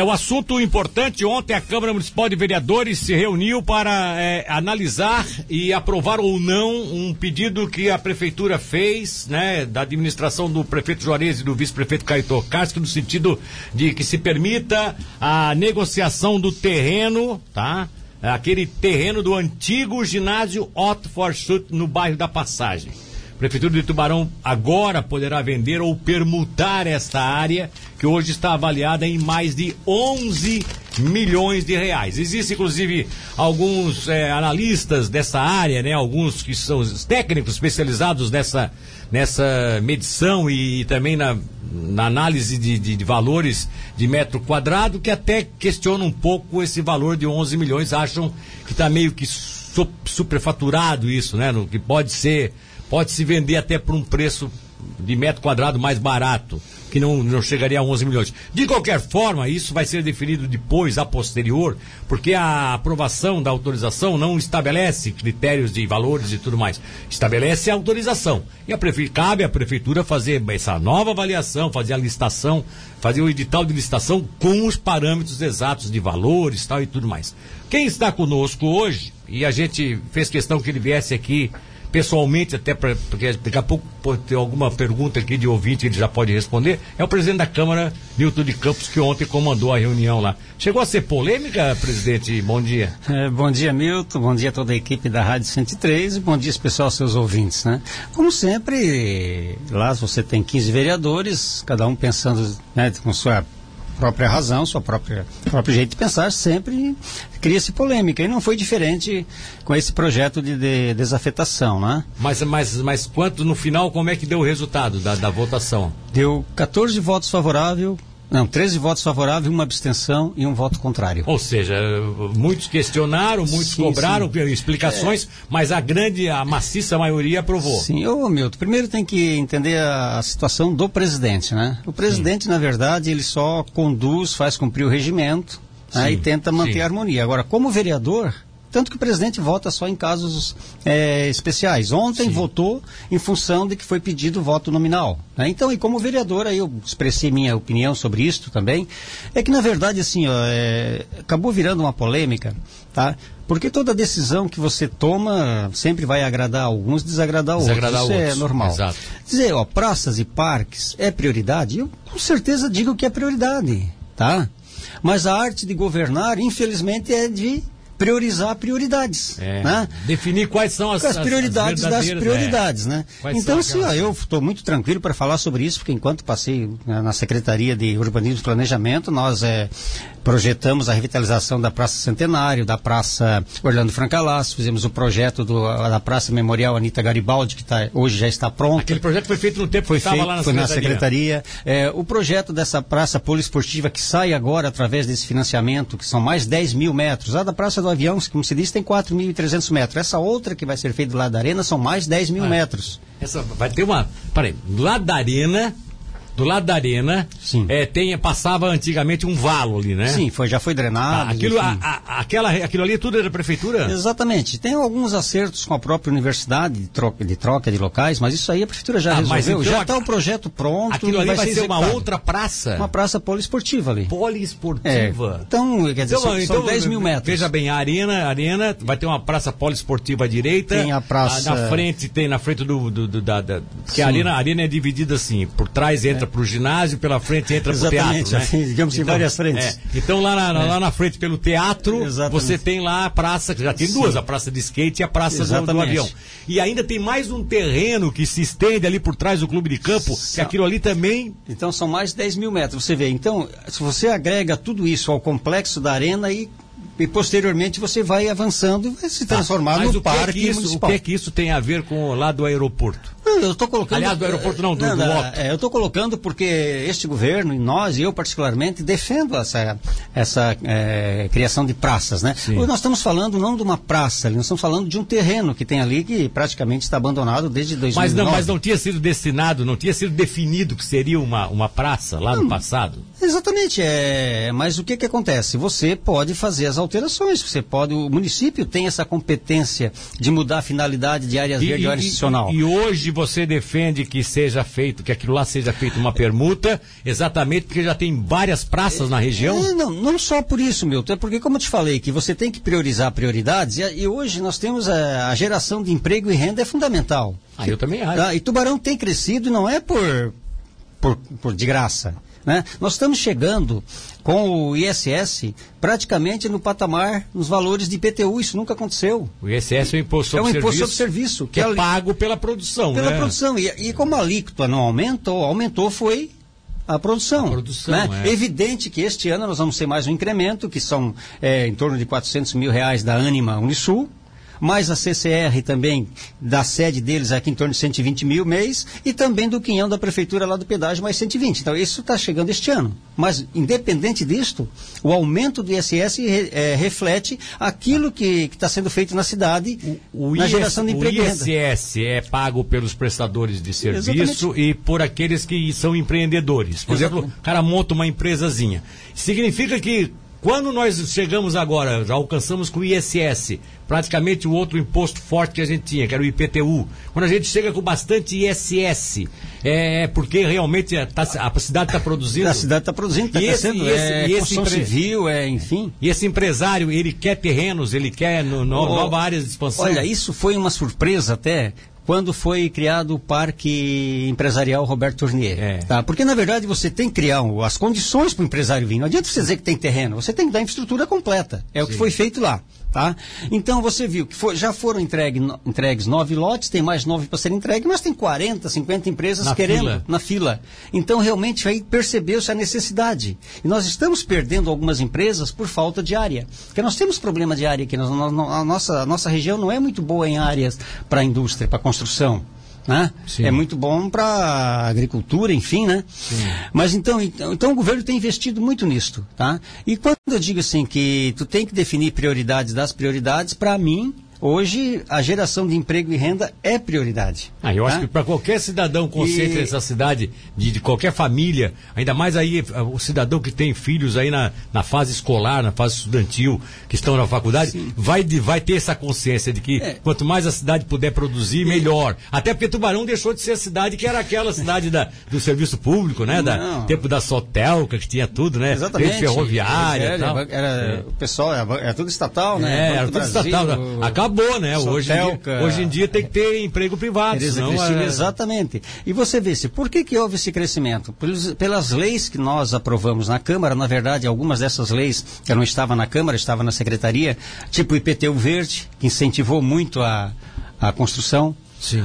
É o assunto importante. Ontem a Câmara Municipal de Vereadores se reuniu para é, analisar e aprovar ou não um pedido que a prefeitura fez, né, da administração do prefeito Juarez e do vice-prefeito Caetô Karski, no sentido de que se permita a negociação do terreno, tá? Aquele terreno do antigo ginásio Otto Forschut no bairro da Passagem. Prefeitura de Tubarão agora poderá vender ou permutar esta área, que hoje está avaliada em mais de 11 milhões de reais. Existem, inclusive, alguns é, analistas dessa área, né? Alguns que são os técnicos especializados nessa, nessa medição e, e também na, na análise de, de, de, valores de metro quadrado, que até questionam um pouco esse valor de 11 milhões, acham que está meio que su, superfaturado isso, né? No, que pode ser pode se vender até por um preço de metro quadrado mais barato, que não, não chegaria a 11 milhões. De qualquer forma, isso vai ser definido depois, a posterior, porque a aprovação da autorização não estabelece critérios de valores e tudo mais. Estabelece a autorização. E a prefe... cabe à prefeitura fazer essa nova avaliação, fazer a licitação, fazer o edital de licitação com os parâmetros exatos de valores tal e tudo mais. Quem está conosco hoje, e a gente fez questão que ele viesse aqui pessoalmente, até pra, porque daqui a pouco pode ter alguma pergunta aqui de ouvinte, ele já pode responder, é o presidente da Câmara, Nilton de Campos, que ontem comandou a reunião lá. Chegou a ser polêmica, presidente? Bom dia. É, bom dia, Milton. Bom dia a toda a equipe da Rádio 103 e bom dia especial aos seus ouvintes, né? Como sempre, lá você tem 15 vereadores, cada um pensando né, com sua própria razão, sua própria próprio jeito de pensar, sempre cria-se polêmica. E não foi diferente com esse projeto de, de, desafetação, né? Mas, mas, mas quanto no final, como é que deu o resultado da, da votação? Deu 14 votos favoráveis, não, 13 votos favoráveis, uma abstenção e um voto contrário. Ou seja, muitos questionaram, muitos sim, cobraram sim. explicações, é. mas a grande, a maciça maioria aprovou. Sim, ô Milton, primeiro tem que entender a, a situação do presidente, né? O presidente, sim. na verdade, ele só conduz, faz cumprir o regimento né, e tenta manter a harmonia. Agora, como vereador, tanto que o presidente vota só em casos é, especiais. Ontem Sim. votou em função de que foi pedido voto nominal. Né? Então, e como vereador, aí eu expressei minha opinião sobre isso também. É que, na verdade, assim, ó, é, acabou virando uma polêmica, tá? Porque toda decisão que você toma sempre vai agradar alguns, desagradar, desagradar outros. Isso é outros. é normal. Exato. Dizer, ó, praças e parques é prioridade? Eu com certeza digo que é prioridade, tá? Mas a arte de governar, infelizmente, é de priorizar prioridades. É, né? Definir quais são as, as prioridades as das prioridades, é. né? Quais então, sim, ó, eu estou muito tranquilo para falar sobre isso, porque enquanto passei na Secretaria de Urbanismo e Planejamento, nós é, projetamos a revitalização da Praça Centenário, da Praça Orlando Francalasso, fizemos o projeto do, da Praça Memorial Anita Garibaldi, que tá, hoje já está pronto. Aquele projeto foi feito no tempo foi feito, lá na foi Secretaria. Na secretaria. É, o projeto dessa Praça Poliesportiva, que sai agora através desse financiamento, que são mais 10 mil metros, a da Praça do avião, como se diz, tem 4.300 metros. Essa outra que vai ser feita do lado da arena são mais 10 mil ah, metros. Essa vai ter uma. Peraí, do lado da arena do lado da arena, Sim. É, tem, passava antigamente um valo ali, né? Sim, foi, já foi drenado. Ah, aquilo, a, a, aquela, aquilo ali tudo era da prefeitura? Exatamente. Tem alguns acertos com a própria universidade de troca de, troca de locais, mas isso aí a prefeitura já ah, resolveu. Então, já está o projeto pronto. Aquilo ali vai, vai ser, ser uma outra praça? Uma praça poliesportiva ali. Poliesportiva? É. Então, quer dizer, então, são, então, são 10 mil metros. Veja bem, a arena, a arena vai ter uma praça poliesportiva à direita. Tem a praça... A, na frente, tem na frente do... do, do da, da, porque a arena, a arena é dividida assim, por trás entra é. Para o ginásio, pela frente entra pro teatro, né? digamos então, em várias frentes. É. Então lá na, é. lá na frente pelo teatro, Exatamente. você tem lá a praça, que já tem Sim. duas, a praça de skate e a praça do, do, avião. E ainda tem mais um terreno que se estende ali por trás do clube de campo, que aquilo ali também... Então são mais de 10 mil metros, você vê. Então, se você agrega tudo isso ao complexo da arena e e posteriormente você vai avançando e vai se tá, transformar tá, no parque que é isso, municipal. O que é que isso tem a ver com o lado do aeroporto? Eu estou colocando. Aliás, do aeroporto não, do, não, do é, eu estou colocando porque este governo, e nós, e eu particularmente, defendo essa, essa é, criação de praças, né? Sim. Nós estamos falando não de uma praça, nós estamos falando de um terreno que tem ali que praticamente está abandonado desde 2009. Mas não, mas não tinha sido destinado, não tinha sido definido que seria uma, uma praça lá não, no passado? Exatamente, é, mas o que que acontece? Você pode fazer as alterações, você pode, o município tem essa competência de mudar a finalidade de áreas verdes e institucional. E, e hoje você defende que seja feito, que aquilo lá seja feito uma permuta, exatamente porque já tem várias praças na região? É, não, não só por isso, Milton, é porque, como eu te falei, que você tem que priorizar prioridades, e, e hoje nós temos a, a, geração de emprego e renda é fundamental. Ah, eu também acho. Tá? E Tubarão tem crescido não é por, por, por de graça. Né? Nós estamos chegando com o ISS praticamente no patamar, nos valores de IPTU, isso nunca aconteceu. O ISS é o imposto sobre é um imposto serviço, sobre serviço que, que é pago pela produção. Pela né? produção. E, e como a alíquota não aumentou, aumentou foi a produção. A produção né? é. Evidente que este ano nós vamos ter mais um incremento, que são é, em torno de 400 mil reais da Anima Unisul, mais a CCR também, da sede deles aqui em torno de 120 mil mês, e também do quinhão da prefeitura lá do pedágio, mais 120. Então, isso está chegando este ano. Mas, independente disto, o aumento do ISS é, reflete aquilo que está sendo feito na cidade, o, o na IS, geração de emprego O ISS é pago pelos prestadores de serviço Exatamente. e por aqueles que são empreendedores. Por Exatamente. exemplo, o cara monta uma empresazinha. Significa que quando nós chegamos agora, já alcançamos com o ISS, praticamente o outro imposto forte que a gente tinha, que era o IPTU. Quando a gente chega com bastante ISS, é porque realmente a, tá, a cidade está produzindo. A cidade está produzindo, está crescendo, esse, é e esse empre... civil, é, enfim. E esse empresário, ele quer terrenos, ele quer no, no, oh, nova área de expansão. Olha, isso foi uma surpresa até, quando foi criado o Parque Empresarial Roberto Tournier. É. Tá? Porque, na verdade, você tem que criar as condições para o empresário vir. Não adianta você dizer que tem terreno, você tem que dar infraestrutura completa. É Sim. o que foi feito lá. Tá? Então você viu que for, já foram entregue, entregues nove lotes, tem mais nove para serem entregues, mas tem 40, 50 empresas na querendo fila. na fila. Então realmente aí percebeu-se a necessidade. E nós estamos perdendo algumas empresas por falta de área. Porque nós temos problema de área aqui. Nós, a, nossa, a nossa região não é muito boa em áreas para a indústria, para a construção. Né? É muito bom para agricultura, enfim, né? Sim. Mas então, então, então o governo tem investido muito nisto, tá? E quando eu digo assim que tu tem que definir prioridades das prioridades, para mim Hoje, a geração de emprego e renda é prioridade. Ah, eu tá? acho que para qualquer cidadão consciente e... dessa cidade, de, de, qualquer família, ainda mais aí eh, o cidadão que tem filhos aí na, na fase escolar, na fase estudantil, que estão na faculdade, vai, de, vai ter essa consciência de que é. quanto mais a cidade puder produzir, melhor. Até porque Tubarão deixou de ser a cidade que era aquela cidade da, do serviço público, né? Da, tempo da Sotelca, que tinha tudo, né? Exatamente. Rede ferroviária. Era, tal. era, é. o pessoal, era, era, tudo estatal, né? É, era tudo Brasil, estatal. Acaba acabou, né? Hoje em, dia, hoje em dia tem que ter emprego privado. Tereza senão, Cristina, é... Exatamente. E você vê se por que, que houve esse crescimento? Pelas, pelas leis que nós aprovamos na Câmara, na verdade, algumas dessas leis que não estavam na Câmara, estavam na Secretaria, tipo o IPTU Verde, que incentivou muito a, a construção.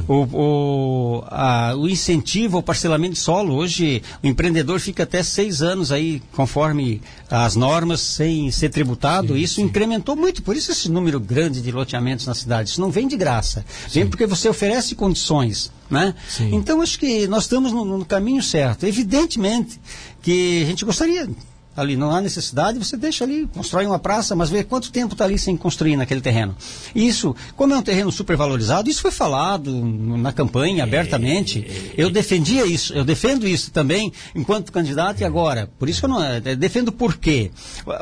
O, o, a, o, incentivo ao parcelamento de solo. Hoje, o empreendedor fica até seis anos aí, conforme as normas, sem ser tributado. Sim, isso sim. incrementou muito. Por isso esse número grande de loteamentos na cidade. Isso não vem de graça. Sim. Vem porque você oferece condições. Né? Então, acho que nós estamos no, no caminho certo. Evidentemente que a gente gostaria ali não há necessidade, você deixa ali, constrói uma praça, mas vê quanto tempo está ali sem construir naquele terreno. Isso, como é um terreno supervalorizado, isso foi falado na campanha abertamente. Eu defendia isso, eu defendo isso também enquanto candidato e agora. Por isso que eu não eu eh, defendo por quê?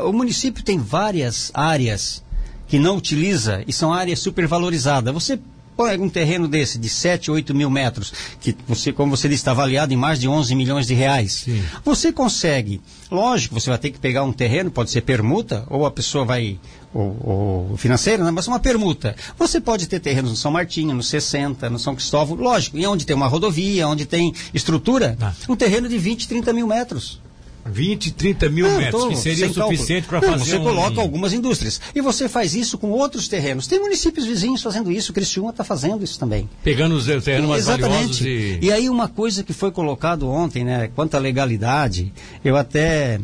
O município tem várias áreas que não utiliza e são áreas supervalorizadas. Você Põe um terreno desse de 7, 8 mil metros, que você, como você disse, está avaliado em mais de 11 milhões de reais. Sim. Você consegue, lógico, você vai ter que pegar um terreno, pode ser permuta, ou a pessoa vai, ou, ou financeira, né? mas uma permuta. Você pode ter terrenos no São Martinho, no 60, no São Cristóvão, lógico, e onde tem uma rodovia, onde tem estrutura, ah. um terreno de 20, 30 mil metros. 20, 30 mil não, metros, que seria o suficiente para fazer. Você um... coloca algumas indústrias. E você faz isso com outros terrenos. Tem municípios vizinhos fazendo isso, Criciúma está fazendo isso também. Pegando os terrenos mais Exatamente. valiosos e... e aí uma coisa que foi colocado ontem, né, quanto à legalidade, eu até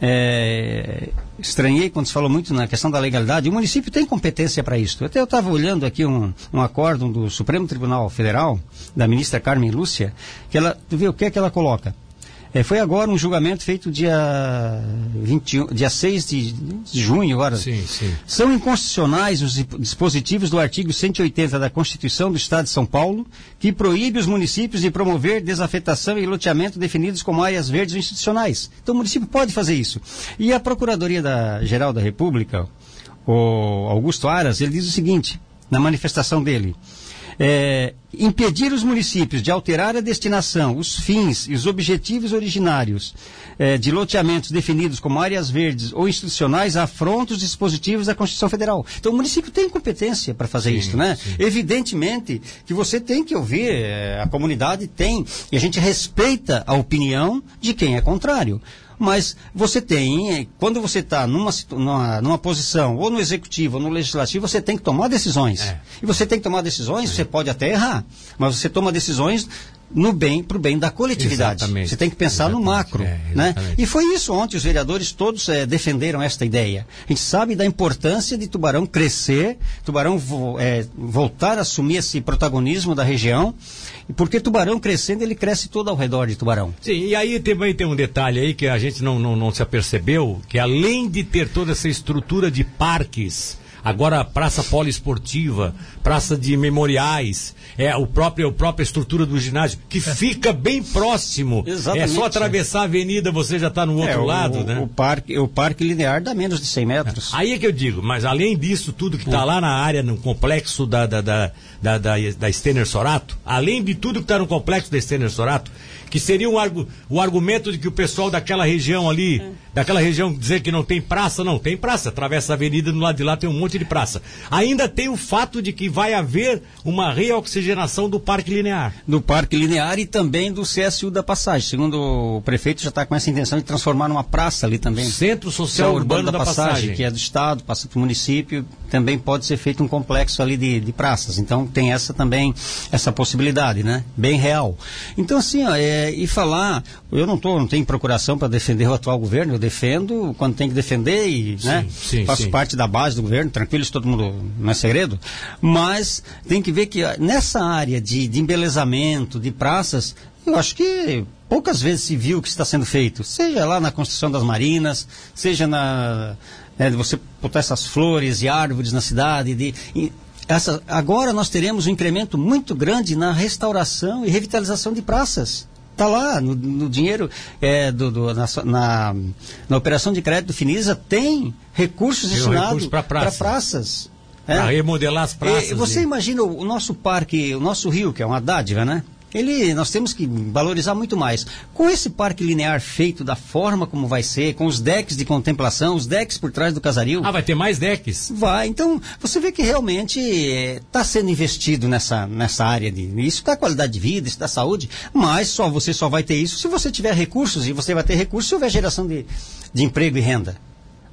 é, estranhei quando se falou muito na questão da legalidade. O município tem competência para isso. Até eu estava olhando aqui um, um acórdão do Supremo Tribunal Federal, da ministra Carmen Lúcia, que ela, tu vê o que é que ela coloca? É, foi agora um julgamento feito dia, 21, dia 6 de, de junho agora. Sim, sim. São inconstitucionais os dispositivos do artigo 180 da Constituição do Estado de São Paulo, que proíbe os municípios de promover desafetação e loteamento definidos como áreas verdes institucionais. Então o município pode fazer isso. E a Procuradoria da, Geral da República, o Augusto Aras, ele diz o seguinte, na manifestação dele. É, impedir os municípios de alterar a destinação, os fins e os objetivos originários é, de loteamentos definidos como áreas verdes ou institucionais afronta os dispositivos da Constituição Federal. Então o município tem competência para fazer sim, isso, né? Sim. Evidentemente que você tem que ouvir, é, a comunidade tem, e a gente respeita a opinião de quem é contrário. Mas você tem, quando você está numa, numa, numa, posição, ou no executivo ou no legislativo, você tem que tomar decisões. É. E você tem que tomar decisões, é. você pode até errar, mas você toma decisões no bem, para o bem da coletividade. Exatamente. Você tem que pensar exatamente. no macro. É, né? E foi isso ontem, os vereadores todos é, defenderam esta ideia. A gente sabe da importância de Tubarão crescer, Tubarão vo, é, voltar a assumir esse protagonismo da região, porque Tubarão crescendo, ele cresce todo ao redor de Tubarão. Sim, e aí também tem um detalhe aí que a gente não, não, não se apercebeu, que além de ter toda essa estrutura de parques, agora praça poliesportiva, praça de memoriais, é o próprio a própria estrutura do ginásio que fica bem próximo. Exatamente. É só atravessar a avenida, você já está no outro é, lado, o, né? O parque, o parque linear dá menos de 100 metros. Aí é que eu digo, mas além disso tudo que está lá na área, no complexo da da da da, da, da Stener Sorato, além de tudo que está no complexo da Stener Sorato, que seria um argu, o argumento de que o pessoal daquela região ali, é. daquela região dizer que não tem praça, não, tem praça. Atravessa a avenida do lado de lá tem um monte de praça. Ainda tem o fato de que vai haver uma reoxigenação do Parque Linear. Do Parque Linear e também do CSU da Passagem. Segundo o prefeito, já está com essa intenção de transformar numa praça ali também. Centro Social Urbano, Urbano da, da passagem, passagem, que é do Estado, passa para o município, também pode ser feito um complexo ali de, de praças. Então tem essa também, essa possibilidade, né? Bem real. Então assim, ó, é, é, e falar, eu não tô, não tenho procuração para defender o atual governo, eu defendo quando tem que defender e sim, né, sim, faço sim. parte da base do governo, tranquilo, isso todo mundo não é segredo, mas tem que ver que nessa área de, de embelezamento, de praças, eu acho que poucas vezes se viu o que está sendo feito, seja lá na construção das marinas, seja na né, de você botar essas flores e árvores na cidade, de, essa, agora nós teremos um incremento muito grande na restauração e revitalização de praças. Está lá, no, no dinheiro é, do, do na, na, na, operação de crédito do Finisa, tem recursos destinados para praça. praças. É? Para remodelar as praças. E, você e... imagina o, o nosso parque, o nosso rio, que é uma dádiva, né? Ele nós temos que valorizar muito mais. Com esse parque linear feito da forma como vai ser, com os decks de contemplação, os decks por trás do casario. Ah, vai ter mais decks? Vai. Então, você vê que realmente está eh, sendo investido nessa, nessa área de. Isso dá qualidade de vida, isso dá saúde, mas só você só vai ter isso se você tiver recursos, e você vai ter recursos se houver geração de, de emprego e renda.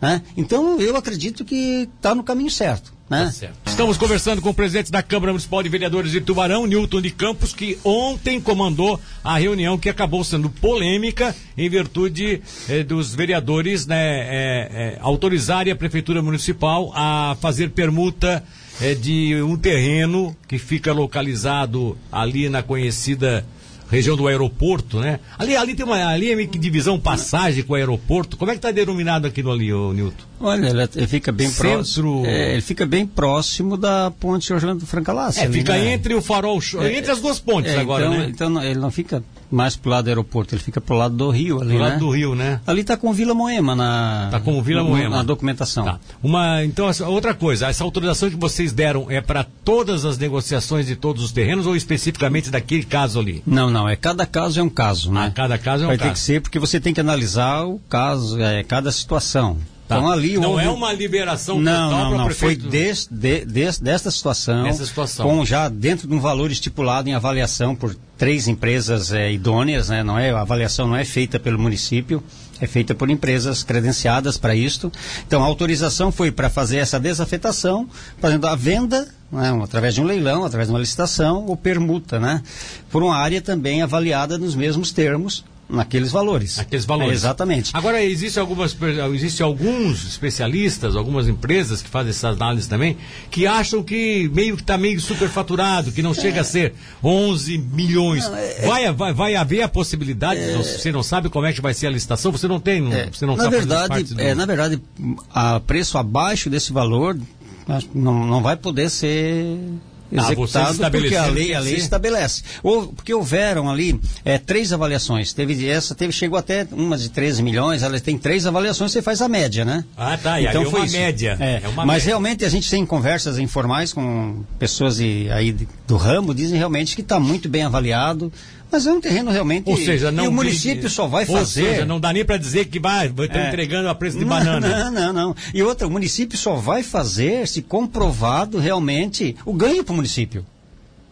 Né? Então, eu acredito que está no caminho certo. Né? Tá Estamos conversando com o presidente da Câmara Municipal de Vereadores de Tubarão, Newton de Campos, que ontem comandou a reunião que acabou sendo polêmica em virtude eh, dos vereadores né, eh, eh, autorizarem a Prefeitura Municipal a fazer permuta eh, de um terreno que fica localizado ali na conhecida região do aeroporto, né? Ali, ali tem uma ali é meio que divisão passagem com o aeroporto. Como é que está denominado aquilo ali, ô, Nilton? Olha, ele fica bem Centro... próximo. É, ele fica bem próximo da ponte Orlando Francalassi. É, fica né? entre o farol, é, entre as duas pontes é, agora, então, né? Então ele não fica mais pro lado do aeroporto, ele fica pro lado do rio ali, né? lado do rio, né? Ali está com Vila Moema na Tá com Vila Moema na documentação. Tá. Uma, então outra coisa, essa autorização que vocês deram é para todas as negociações de todos os terrenos ou especificamente daquele caso ali? Não, não, é cada caso é um caso, né? Ah, cada caso é um Vai caso. Vai ter que ser porque você tem que analisar o caso, é, cada situação. Tá. Então ali não houve... é uma liberação não, total não, não. Foi des, de, des, desta situação, situação, com já dentro de um valor estipulado em avaliação por três empresas é, idôneas, né? Não é a avaliação não é feita pelo município, é feita por empresas credenciadas para isto. Então a autorização foi para fazer essa desafetação, fazendo a venda né, através de um leilão, através de uma licitação ou permuta, né? Por uma área também avaliada nos mesmos termos naqueles valores. Aqueles valores. É, exatamente. Agora, existe, algumas, existe alguns especialistas, algumas empresas que fazem essas análises também, que acham que meio que está meio superfaturado, que não é. chega a ser 11 milhões. Não, é, é, vai, vai, vai haver a possibilidade, é. você não sabe como é que vai ser a licitação, você não tem, é. você não na verdade, do... é, Na verdade, a preço abaixo desse valor, não, não vai poder ser executado ah, porque a lei, a lei estabelece. Ou, porque houveram ali é, três avaliações. Teve essa, teve, chegou até uma de 13 milhões, ela tem três avaliações, você faz a média, né? Ah, tá. E então aí é uma isso. média. É, é uma mas média. realmente a gente tem conversas informais com pessoas de, aí do ramo, dizem realmente que está muito bem avaliado. Mas é um terreno realmente. Ou seja, não. E o município só vai fazer. Ou seja, não dá nem para dizer que vai, vai estar é. entregando a preço de não, banana. Não, não, não. E outra, o município só vai fazer se comprovado realmente o ganho para o município.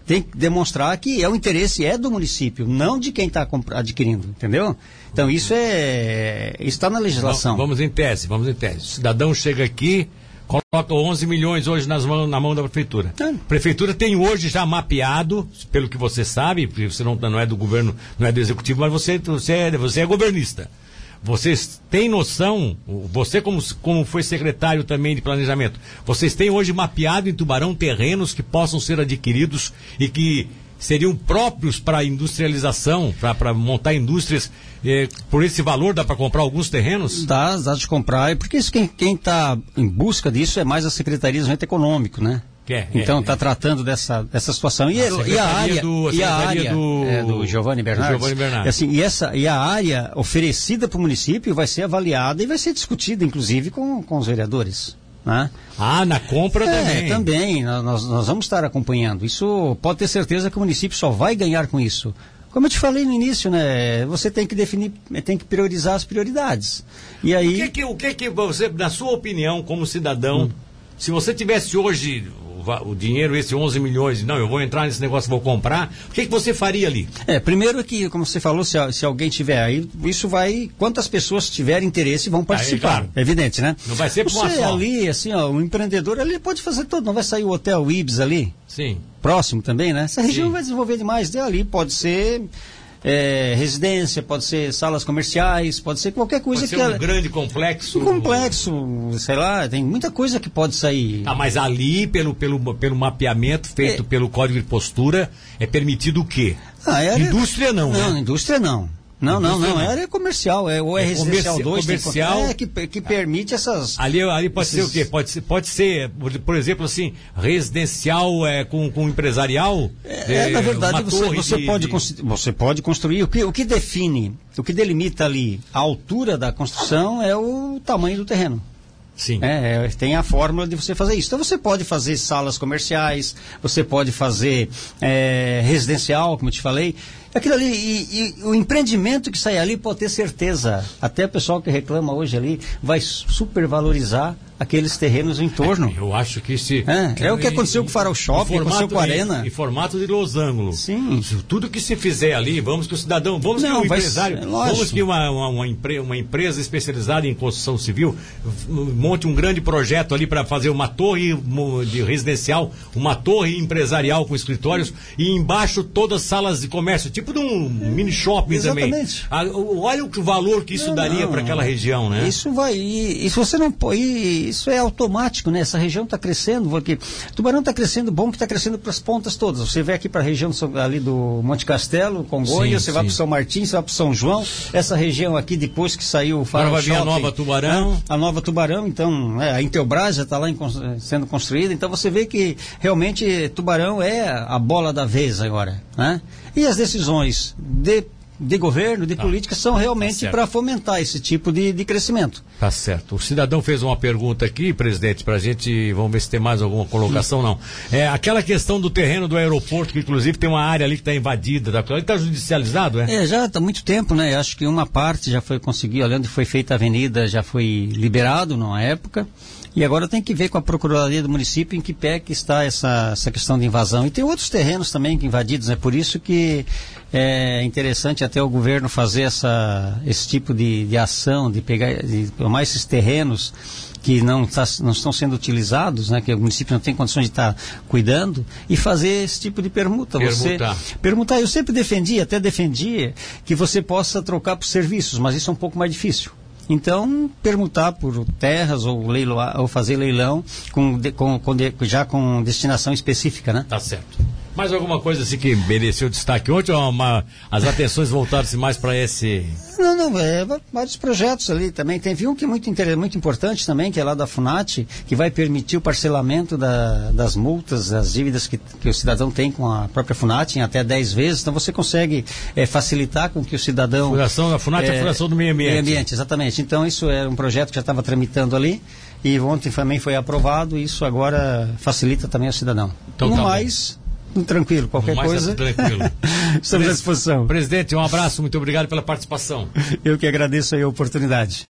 Tem que demonstrar que é o interesse é do município, não de quem está adquirindo, entendeu? Então isso é está na legislação. Vamos em tese, vamos em tese. O cidadão chega aqui, coloca 11 milhões hoje nas mãos, na mão da prefeitura. É. Prefeitura tem hoje já mapeado, pelo que você sabe, porque você não, não é do governo, não é do executivo, mas você, você, é, você é governista. Vocês têm noção, você como, como foi secretário também de planejamento, vocês têm hoje mapeado em Tubarão terrenos que possam ser adquiridos e que seriam próprios para industrialização, para montar indústrias, eh, por esse valor dá para comprar alguns terrenos? Dá, dá de comprar, porque isso, quem está em busca disso é mais a Secretaria de Desenvolvimento Econômico, né? É, então está é, é. tratando dessa, dessa situação e, a, e a área do, a e a área do, é, do Giovanni Bernardes, Giovanni Bernardes. Assim, e essa e a área oferecida para o município vai ser avaliada e vai ser discutida inclusive com, com os vereadores né? Ah, na compra é, também. Também, nós, nós vamos estar acompanhando. Isso pode ter certeza que o município só vai ganhar com isso. Como eu te falei no início, né? Você tem que definir, tem que priorizar as prioridades. E aí. O que que, o que, que você, na sua opinião, como cidadão, hum. se você tivesse hoje o, dinheiro, esse 11 milhões, não, eu vou entrar nesse negócio, vou comprar, o que, que você faria ali? É, primeiro que, como você falou, se, se alguém tiver aí, isso vai, quantas pessoas tiverem interesse vão participar, aí, claro. é evidente, né? Não vai ser por Você ali, assim, ó, um empreendedor, ele pode fazer tudo, não vai sair o hotel Ibis ali? Sim. Próximo também, né? Essa região Sim. vai desenvolver demais, ali pode ser é, residência, pode ser salas comerciais, pode ser qualquer coisa pode ser que. um ela... grande complexo. Um complexo, sei lá, tem muita coisa que pode sair. Tá, mas ali, pelo, pelo, pelo mapeamento feito é... pelo código de postura, é permitido o quê? Ah, é Indústria não, não né? indústria não. Não, não, não, é área comercial, é, ou é, é residencial 2, comercial, é, que, que permite essas... Ali, ali pode esses... ser o quê? Pode ser, pode ser, por exemplo, assim, residencial é, com, com empresarial? É, é na verdade, você, você, de, pode, de... você pode construir, o que, o que define, o que delimita ali a altura da construção é o tamanho do terreno. Sim. É, é, tem a fórmula de você fazer isso. Então você pode fazer salas comerciais, você pode fazer é, residencial, como eu te falei. Aquilo ali, e, e, o empreendimento que sai ali pode ter certeza. Até o pessoal que reclama hoje ali vai supervalorizar aqueles terrenos em torno. Eu acho que se. É, é o que aconteceu com o Farol Shopping, aconteceu com a Arena. Em, formato de losango. Sim. Tudo que se fizer ali, vamos que o cidadão, vamos Não, que o empresário, ser, vamos que uma, uma, uma, empre, uma, empresa especializada em construção civil monte um grande projeto ali para fazer uma torre de residencial, uma torre empresarial com escritórios e embaixo todas as salas de comércio, tipo de um mini shopping Exatamente. também. Ah, olha o valor que isso não, daria para aquela região, né? Isso vai. E, e se você não pode isso é automático, né? Essa região está crescendo, porque Tubarão está crescendo, bom que está crescendo para as pontas todas. Você vem aqui para a região ali do Monte Castelo, Congonhas, você sim. vai para São Martins, você vai para São João. Essa região aqui, depois que saiu o Farol Agora vai vir a nova Tubarão. Né? A nova Tubarão, então, é, a Intelbras já está lá em, sendo construída. Então você vê que realmente Tubarão é a bola da vez agora, né? E as decisões de de governo, de tá. política, são realmente tá para fomentar esse tipo de, de crescimento. Tá certo. O cidadão fez uma pergunta aqui, presidente, para a gente, vamos ver se tem mais alguma colocação, não. É aquela questão do terreno do aeroporto, que inclusive tem uma área ali que está invadida, tá? está judicializado, é? É, já está muito tempo, né? Acho que uma parte já foi conseguida, olhando foi feita a avenida, já foi liberado numa época. E agora tem que ver com a Procuradoria do município em que pé que está essa, essa questão de invasão. E tem outros terrenos também invadidos, é né? por isso que é interessante até o governo fazer essa, esse tipo de, de ação, de pegar, de tomar esses terrenos que não, tá, não estão sendo utilizados, né, que o município não tem condições de estar tá cuidando, e fazer esse tipo de permuta. Permutar. Você, permutar. Eu sempre defendi, até defendi, que você possa trocar por serviços, mas isso é um pouco mais difícil. Então, permutar por terras ou, leiloar, ou fazer leilão com, com, com, já com destinação específica, né? Tá certo. Mais alguma coisa assim que mereceu destaque ontem ou uma, as atenções voltaram-se mais para esse. Não, não, é, vários projetos ali também. Tem um que é muito, muito importante também, que é lá da FUNAT, que vai permitir o parcelamento da, das multas, das dívidas que, que o cidadão tem com a própria FUNAT em até 10 vezes. Então você consegue é, facilitar com que o cidadão. Fundação da FUNAT é, é a Fundação do Meio Ambiente. Meio Ambiente, exatamente. Então isso é um projeto que já estava tramitando ali e ontem também foi aprovado e isso agora facilita também o cidadão. Então, no tá mais. Tranquilo, qualquer coisa. Tranquilo. Estamos à disposição. Presidente, um abraço, muito obrigado pela participação. Eu que agradeço a oportunidade.